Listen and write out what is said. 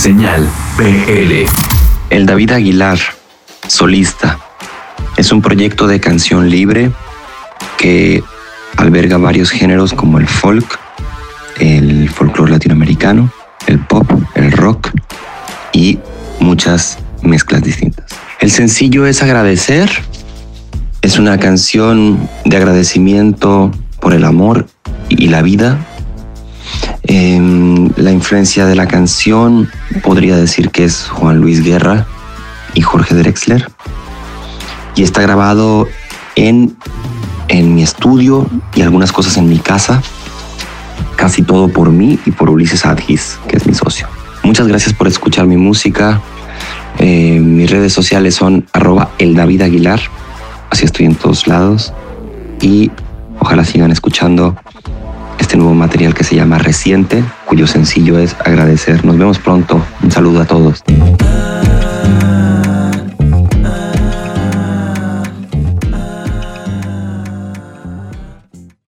Señal PL. El David Aguilar, solista, es un proyecto de canción libre que alberga varios géneros como el folk, el folclore latinoamericano, el pop, el rock y muchas mezclas distintas. El sencillo es Agradecer. Es una canción de agradecimiento por el amor y la vida. Em, la influencia de la canción podría decir que es Juan Luis Guerra y Jorge Drexler. Y está grabado en, en mi estudio y algunas cosas en mi casa. Casi todo por mí y por Ulises Adgis, que es mi socio. Muchas gracias por escuchar mi música. Eh, mis redes sociales son arroba el David Aguilar. Así estoy en todos lados. Y ojalá sigan escuchando este nuevo material que se llama Reciente, cuyo sencillo es agradecer. Nos vemos pronto. Un saludo a todos.